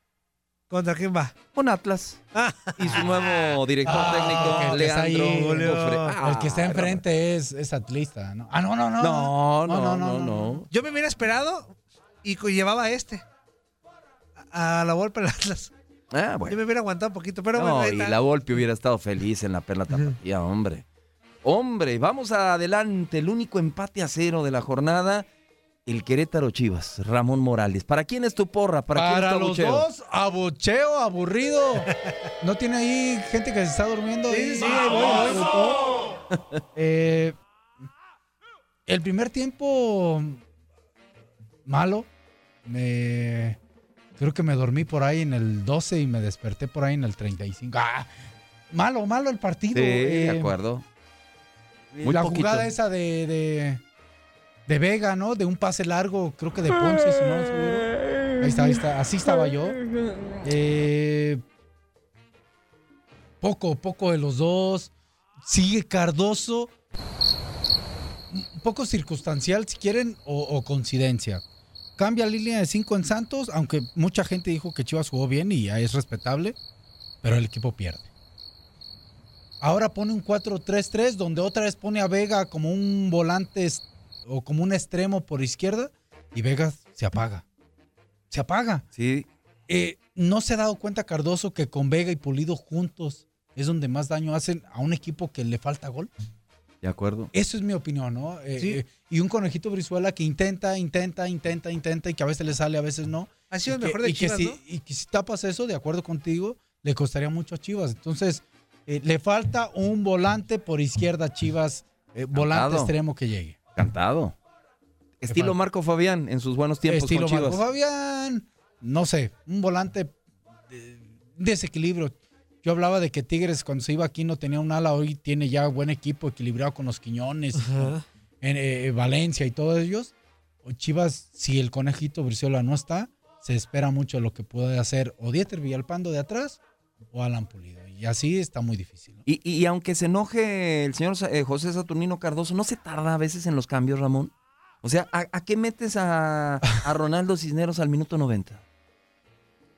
¿Contra quién va? Con Atlas. Y su nuevo director Ah, técnico, ahí, Leandro. Cofre- el que está Ah, enfrente es, es atlista, ¿no? Ah, no, no, no. No, no, no, no. Yo me hubiera esperado y llevaba a este. A la Volpe del Atlas. Ah, bueno. Yo me hubiera aguantado un poquito, pero No, bueno, ahí y la Volpe hubiera estado feliz en la perla tapatía, hombre. Hombre, vamos adelante. El único empate a cero de la jornada. El Querétaro Chivas, Ramón Morales. ¿Para quién es tu porra? ¿Para, quién es Para tu los dos, abucheo, aburrido. ¿No tiene ahí gente que se está durmiendo? sí, voy, voy. Eh, el primer tiempo malo. Me creo que me dormí por ahí en el 12 y me desperté por ahí en el 35. Ah, malo, malo el partido. Sí, eh, de acuerdo. Muy la poquito. jugada esa de, de, de Vega, ¿no? De un pase largo, creo que de Ponce, si no seguro. Ahí está, ahí está. Así estaba yo. Eh, poco, poco de los dos. Sigue Cardoso. Un poco circunstancial, si quieren, o, o coincidencia. Cambia línea de 5 en Santos, aunque mucha gente dijo que Chivas jugó bien y es respetable, pero el equipo pierde. Ahora pone un 4-3-3 donde otra vez pone a Vega como un volante o como un extremo por izquierda y Vega se apaga. Se apaga. Sí. Eh, ¿No se ha dado cuenta Cardoso que con Vega y Pulido juntos es donde más daño hacen a un equipo que le falta gol? De acuerdo. Eso es mi opinión, ¿no? Eh, eh, y un conejito Brizuela que intenta, intenta, intenta, intenta y que a veces le sale, a veces no. Ha sido Y el que- mejor de y que Chivas, si, ¿no? Y que si tapas eso, de acuerdo contigo, le costaría mucho a Chivas. Entonces, eh, le falta un volante por izquierda a Chivas, eh, volante extremo que llegue. Cantado. Estilo? Marco Fabián en sus buenos tiempos Estilo con Chivas. Marco Fabián, no sé, un volante de desequilibrio. Yo hablaba de que Tigres cuando se iba aquí no tenía un ala, hoy tiene ya buen equipo equilibrado con los Quiñones, en eh, Valencia y todos ellos. O Chivas, si el conejito Brizuela no está, se espera mucho lo que puede hacer o Dieter Villalpando de atrás o Alan Pulido. Y así está muy difícil. ¿no? Y, y- aunque se enoje el señor eh, José Saturnino Cardoso, ¿no se tarda a veces en los cambios, Ramón? O sea, ¿a, a qué metes a, a Ronaldo Cisneros al minuto 90?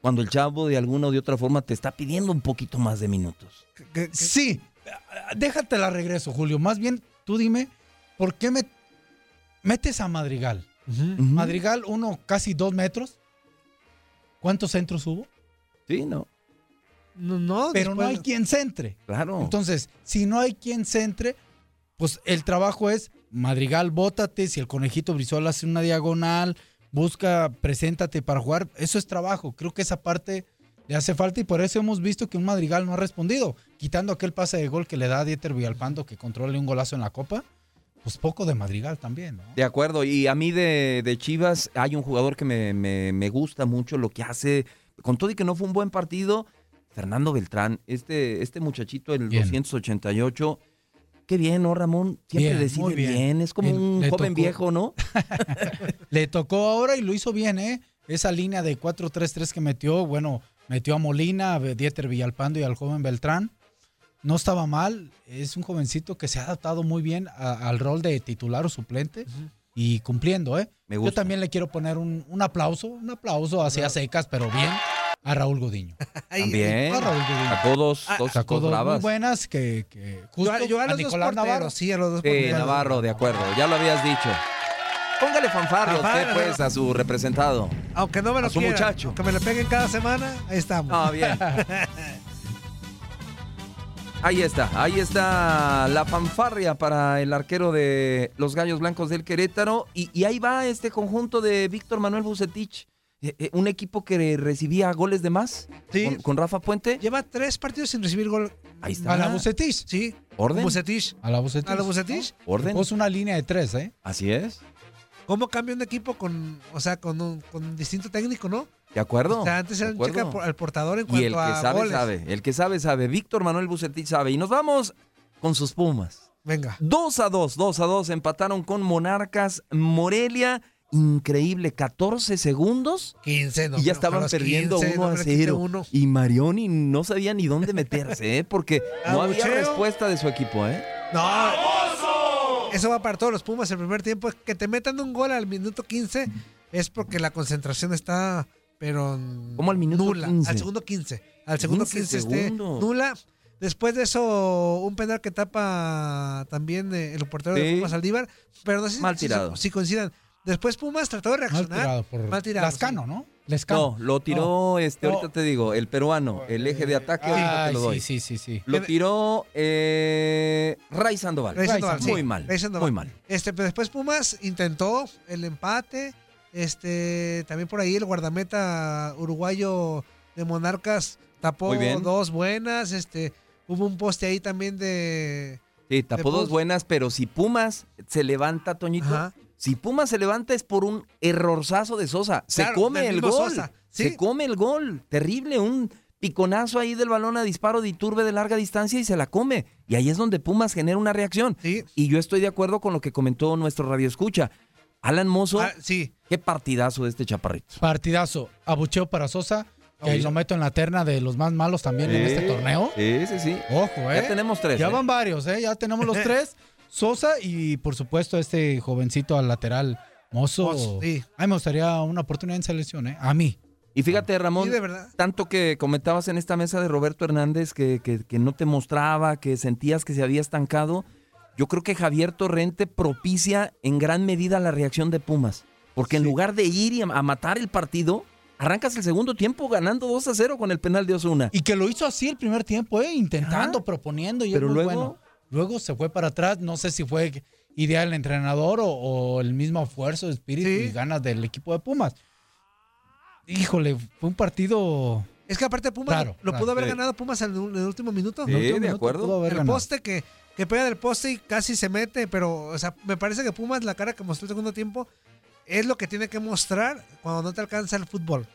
Cuando el chavo de alguna o de otra forma te está pidiendo un poquito más de minutos. Sí, déjate la regreso, Julio. Más bien, tú dime, ¿por qué me metes a Madrigal? Madrigal, uno casi dos metros. ¿Cuántos centros hubo? Sí, no. No, no, Pero no hay quien centre. Claro. Entonces, si no hay quien centre, pues el trabajo es Madrigal, bótate. Si el conejito Brizola hace una diagonal, busca, preséntate para jugar. Eso es trabajo. Creo que esa parte le hace falta y por eso hemos visto que un Madrigal no ha respondido. Quitando aquel pase de gol que le da a Dieter Villalpando que controle un golazo en la Copa, pues poco de Madrigal también, ¿no? De acuerdo, y a mí de, de Chivas hay un jugador que me, me- me gusta mucho lo que hace, con todo y que no fue un buen partido, Fernando Beltrán, este, este muchachito, el Bien. 288, qué bien, ¿no, Ramón? Siempre Bien, decide bien. bien. es como un joven tocó. viejo, ¿no? Le tocó ahora y lo hizo bien, ¿eh? Esa línea de 4-3-3 que metió, bueno, metió a Molina, a Dieter Villalpando y al joven Beltrán. No estaba mal, es un jovencito que se ha adaptado muy bien a- al rol de titular o suplente y cumpliendo, ¿eh? Me Yo gusta. también le quiero poner un, un aplauso, un aplauso hacia secas, pero bien, a Raúl Godiño. También. A Raúl Godiño. Sacó dos, dos, Sacó dos dos muy bravas. buenas que, que justo Yo, yo a a los dos Nicolás porteros, Navarro. sí, a los dos Sí, porteros. Navarro, de acuerdo, ya lo habías dicho. Póngale fanfarria usted, pues, a su representado. Aunque no me lo A su quiera, muchacho. aunque me le peguen cada semana, ahí estamos. Ah, bien. Ahí está, ahí está la fanfarria para el arquero de los Gallos Blancos del Querétaro. Y, y ahí va este conjunto de Víctor Manuel Bucetich, un equipo que recibía goles de más con, con Rafa Puente. Lleva tres partidos sin recibir gol. Ahí está. A la Bucetich. Sí. ¿Orden? Bucetich. A la Bucetich. A la Bucetich. ¿Orden? Puso una línea de tres, ¿eh? Así es. ¿Cómo cambia un equipo con, o sea, con un, con un distinto técnico, no? ¿De acuerdo? O sea, antes era un cheque acuerdo. al portador en Y el cuanto que a sabe, goles. sabe. El que sabe, sabe. Víctor Manuel Bucetich sabe. Y nos vamos con sus Pumas. Venga. 2 a 2, 2 a 2. Empataron con Monarcas Morelia. Increíble, 14 segundos. 15, no, y ya estaban perdiendo 15, 1 no a me le quite 0. uno. Y Marioni no sabía ni dónde meterse, ¿eh? porque no había respuesta de su equipo. ¿eh? No. Eso va para todos los Pumas el primer tiempo. Que te metan un gol al minuto 15 es porque la concentración está, pero ¿Cómo al minuto nula. 15? Al segundo 15. Al segundo 15 15, esté nula. Después de eso, un penal que tapa también eh, el portero de. Pumas Aldívar. Pero no sé Mal si, tirado. si coincidan. Después Pumas trató de Mal reaccionar. tirado por Mal tirado, Lascano, sí. ¿no? Lescano. No, lo tiró, este, No. ahorita te digo, el peruano, el eje de ataque, ahorita te lo doy. sí, sí, sí, sí. Lo tiró eh, Ray Sandoval. Ray Sandoval, sí. Muy mal, Ray Sandoval. muy mal. Este, pero después Pumas intentó el empate. Este, también por ahí el guardameta uruguayo de Monarcas tapó dos buenas. Este, hubo un poste ahí también de. Sí, tapó dos buenas, pero si Pumas se levanta, Toñito, Ajá. Si Pumas se levanta es por un errorzazo de Sosa. Se Claro, come el gol. Sosa, sí. Se come el gol. Terrible, un piconazo ahí del balón a disparo de Iturbe de larga distancia y se la come. Y ahí es donde Pumas genera una reacción. Y yo estoy de acuerdo con lo que comentó nuestro radio escucha. Alan Mozo, Ah, sí. qué partidazo de este chaparrito. Partidazo. Abucheo para Sosa. Que Sí. lo meto en la terna de los más malos también en este torneo. Sí, sí, sí. Ojo, ¿eh? Ya tenemos tres. Ya ¿eh? van varios, ¿eh? Ya tenemos los tres. Sosa y, por supuesto, este jovencito al lateral, Mozo. Mozo, sí. A mí me gustaría una oportunidad en selección, ¿eh? A mí. Y fíjate, Ramón, Sí, de verdad. tanto que comentabas en esta mesa de Roberto Hernández que, que- que no te mostraba, que sentías que se había estancado, yo creo que Javier Torrente propicia en gran medida la reacción de Pumas. Porque en lugar de ir y a, matar el partido, arrancas el segundo tiempo ganando 2 a 0 con el penal de Osuna. Y que lo hizo así el primer tiempo, ¿eh? Intentando, proponiendo y es Pero muy luego, bueno. Luego se fue para atrás. No sé si fue idea del entrenador o, o el mismo esfuerzo, espíritu y ganas del equipo de Pumas. Híjole, fue un partido. Es que aparte Pumas Claro, lo claro. pudo haber Sí. ganado Pumas en el, en el último minuto. Sí, En el último de minuto acuerdo. pudo haber El ganado. poste que, que pega del poste y casi se mete, pero o sea, me parece que Pumas, la cara que mostró el segundo tiempo, es lo que tiene que mostrar cuando no te alcanza el fútbol.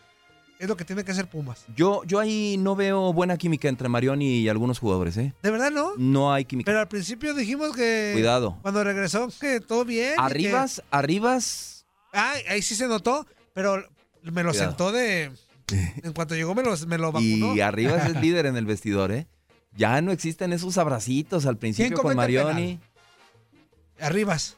Es lo que tiene que hacer Pumas. Yo, yo ahí no veo buena química entre Marioni y algunos jugadores, ¿eh? ¿De verdad no? No hay química. Pero al principio dijimos que. Cuidado. Cuando regresó, que todo bien. que- Arribas, Arribas, Ah, ahí sí se notó, pero me lo Cuidado. sentó de. En cuanto llegó, me lo, me lo vacunó. y Arribas es líder en el vestidor, ¿eh? Ya no existen esos abracitos al principio con el Marioni. Arribas.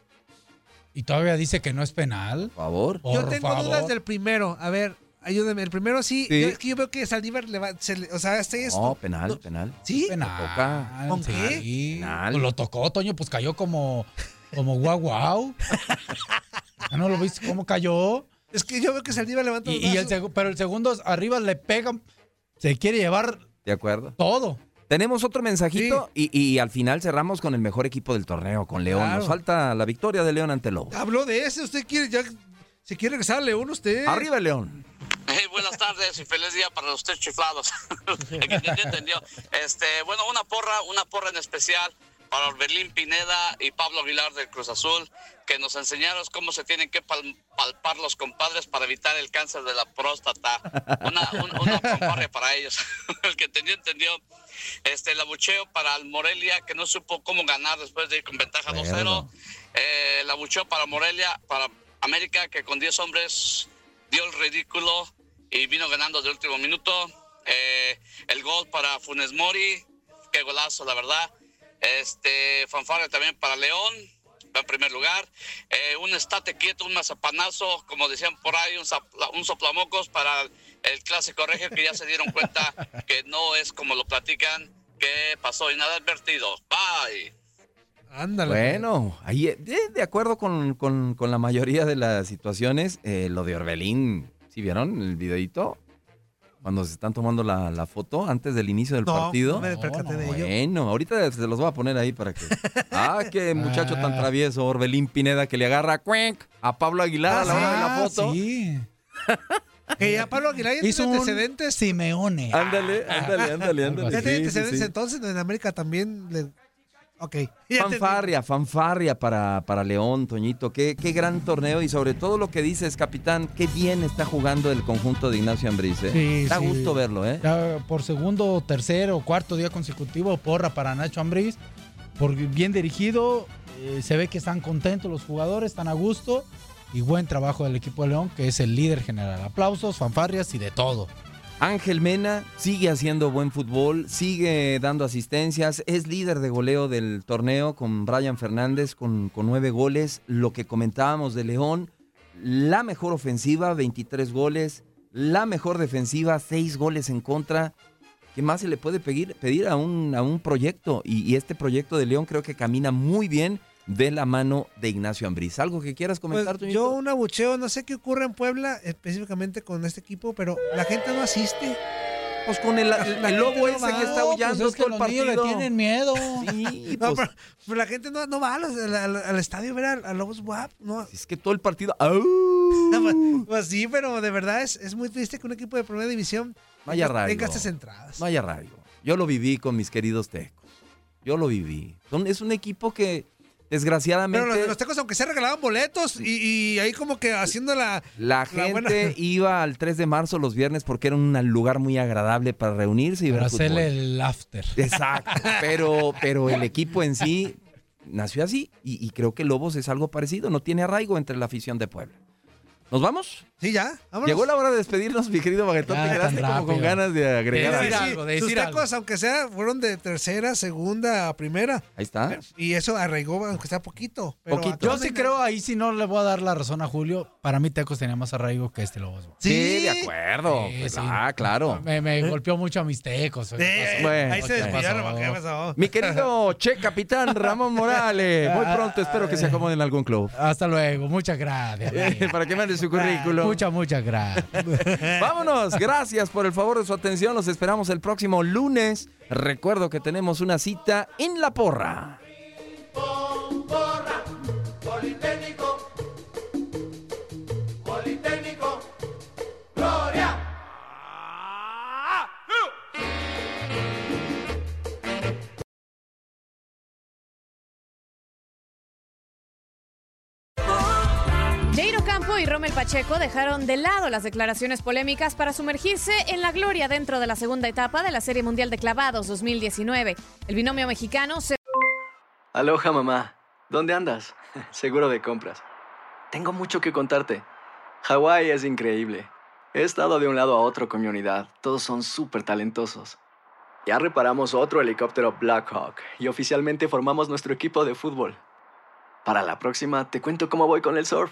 Y todavía dice que no es penal. Por favor. Yo tengo dudas del primero. A ver, ayúdeme. El primero sí. Sí. Yo, es que yo veo que Saldívar le va. se le- o sea, este es. No, penal, penal. ¿Sí? Penal. ¿Con sí. qué? Penal. Pues lo tocó, Toño, pues cayó como, como guau guau. ¿Ya ¿No lo viste cómo cayó? Es que yo veo que Saldívar levanta Y, y el pero el segundo arriba le pegan, se quiere llevar De acuerdo. todo. Tenemos otro mensajito y, y al final cerramos con el mejor equipo del torneo, con León. Claro. Nos falta la victoria de León ante Lobo. Habló de ese. Usted quiere ya. Si quiere regresar a León, usted. Arriba León. Hey, buenas tardes y feliz día para los tres chiflados. Este, bueno, una porra, una porra en especial para Orbelín Pineda y Pablo Aguilar del Cruz Azul, que nos enseñaron cómo se tienen que pal- palpar los compadres para evitar el cáncer de la próstata. Una, un- una para ellos. El que entendió, entendió. Este, el abucheo para el Morelia, que no supo cómo ganar después de ir con ventaja 2-0. Eh, el abucheo para Morelia, para América, que con 10 hombres dio el ridículo y vino ganando de último minuto. Eh, el gol para Funes Mori, qué golazo, la verdad. Este, fanfarria también para León, en primer lugar. Eh, un estate quieto, un mazapanazo, como decían por ahí, un, zapla- un soplamocos para el clásico regio, que ya se dieron cuenta que no es como lo platican, que pasó inadvertido. Bye. Ándale. Bueno, ahí eh, de, de acuerdo con, con- con la mayoría de las situaciones, eh, lo de Orbelín, ¿sí vieron el videito? Cuando se están tomando la, la foto antes del inicio del No, partido. no me percaté de ello. Bueno, ahorita se los voy a poner ahí para que. Ah, qué muchacho tan travieso, Orbelín Pineda, que le agarra cuenc a Pablo Aguilar a la hora de la Ah, foto. Sí. Que ya Pablo Aguilar ya Hizo tiene un antecedentes. Simeone. Ándale, ándale, ándale, ándale. Ya tiene Sí, sí, antecedentes, sí. entonces en América también. Le... Ok. Fanfarria, fanfarria para, para León, Toñito. Qué, qué gran torneo y sobre todo lo que dices, capitán, qué bien está jugando el conjunto de Ignacio Ambriz. ¿eh? Sí, da sí. gusto verlo, ¿eh? Ya por segundo, tercero, cuarto día consecutivo, porra para Nacho Ambriz. Por bien dirigido, eh, se ve que están contentos los jugadores, están a gusto. Y buen trabajo del equipo de León, que es el líder general. Aplausos, fanfarrias y de todo. Ángel Mena sigue haciendo buen fútbol, sigue dando asistencias, es líder de goleo del torneo con Brian Fernández con, nueve goles. Lo que comentábamos de León, la mejor ofensiva, 23 goles, la mejor defensiva, 6 goles en contra. ¿Qué más se le puede pedir, a, un, a un proyecto? Y este proyecto de León creo que camina muy bien de la mano de Ignacio Ambriz. ¿Algo que quieras comentar, Pues, yo un abucheo, no sé qué ocurre en Puebla, específicamente con este equipo, pero la gente no asiste. Pues con el, lobo ese que está No, aullando pues es que todo el niños partido. le tienen miedo. Sí, No, pues, pero, la gente no, no va al, al- al estadio a ver a, a Lobos WAP. No. es que todo el partido. Pues, pues sí, pero de verdad es, es muy triste que un equipo de primera división Vaya tenga estas entradas. Vaya rayo. Yo lo viví con mis queridos tecos. Yo lo viví. Son- es un equipo que, desgraciadamente, Pero los, los tecos, aunque se regalaban boletos y, y ahí como que haciendo la. la la buena- gente iba al 3 de marzo los viernes porque era un lugar muy agradable para reunirse y Para ver fútbol. hacerle el after. Exacto. Pero, pero el equipo en sí nació así y, y creo que Lobos es algo parecido. No tiene arraigo entre la afición de Puebla. ¿Nos vamos? Sí, ya. Vámonos. Llegó la hora de despedirnos, mi querido Baguetón. Ya, Te quedaste como con ganas de agregar decir algo. algo, de Sus decir tecos, algo. aunque sea, fueron de tercera, segunda primera. Ahí está. Y eso arraigó, aunque sea poquito. Pero Poquito. Yo sí creo, ahí sí no le voy a dar la razón a Julio. Para mí Tecos tenía más arraigo que este Lobos. Sí, Sí. de acuerdo. Sí, Pues, sí. Ah, claro. Me, me golpeó mucho a mis Tecos. ¿qué pasó? Bueno, ahí se ¿qué? ¿qué pasó? Mi querido Che Capitán Ramón Morales. Muy pronto espero que se acomode en algún club. Hasta luego, muchas gracias. Para que su currículum. Ah, muchas, muchas gracias. Vámonos, gracias por el favor de su atención. Los esperamos el próximo lunes. Recuerdo que tenemos una cita en La Porra. Y Rommel Pacheco dejaron de lado las declaraciones polémicas para sumergirse en la gloria dentro de la segunda etapa de la Serie Mundial de Clavados 2019. El binomio mexicano se... Aloha mamá, ¿dónde andas? Seguro de compras. Tengo mucho que contarte. Hawái es increíble. He estado de un lado a otro con mi unidad. Todos son súper talentosos. Ya reparamos otro helicóptero Blackhawk y oficialmente formamos nuestro equipo de fútbol. Para la próxima te cuento cómo voy con el surf